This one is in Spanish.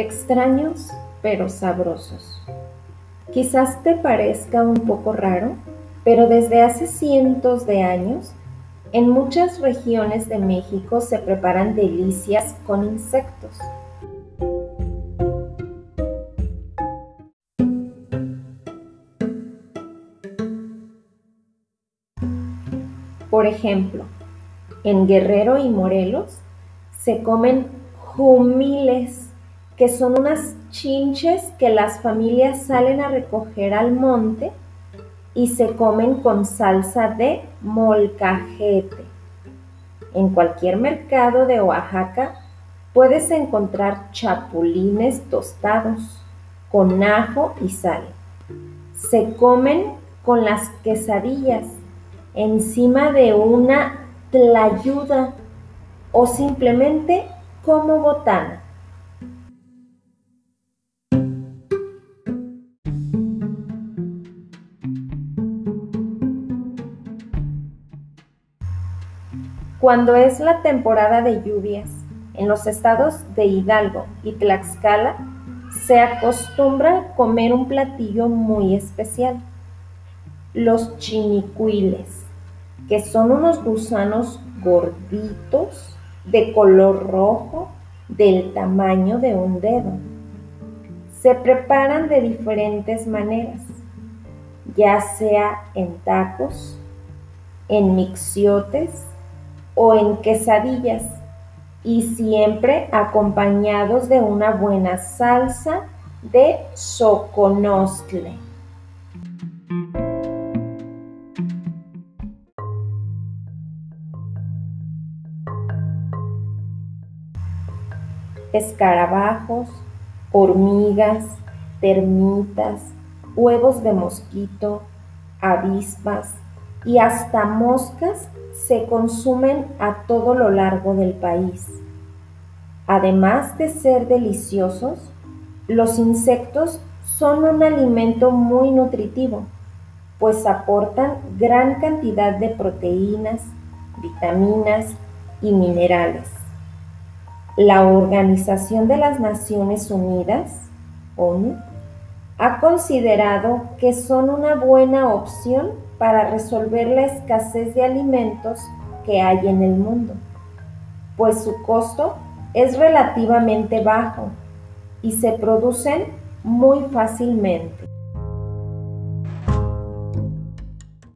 extraños pero sabrosos. Quizás te parezca un poco raro, pero desde hace cientos de años, en muchas regiones de México se preparan delicias con insectos. Por ejemplo, en Guerrero y Morelos se comen jumiles que son unas chinches que las familias salen a recoger al monte y se comen con salsa de molcajete. En cualquier mercado de Oaxaca puedes encontrar chapulines tostados con ajo y sal. Se comen con las quesadillas encima de una tlayuda o simplemente como botana. Cuando es la temporada de lluvias, en los estados de Hidalgo y Tlaxcala, se acostumbra comer un platillo muy especial, los chinicuiles, que son unos gusanos gorditos de color rojo del tamaño de un dedo. Se preparan de diferentes maneras, ya sea en tacos, en mixiotes, o en quesadillas y siempre acompañados de una buena salsa de soconostle. Escarabajos, hormigas, termitas, huevos de mosquito, avispas y hasta moscas se consumen a todo lo largo del país. Además de ser deliciosos, los insectos son un alimento muy nutritivo, pues aportan gran cantidad de proteínas, vitaminas y minerales. La Organización de las Naciones Unidas, ONU, ha considerado que son una buena opción para resolver la escasez de alimentos que hay en el mundo, pues su costo es relativamente bajo y se producen muy fácilmente.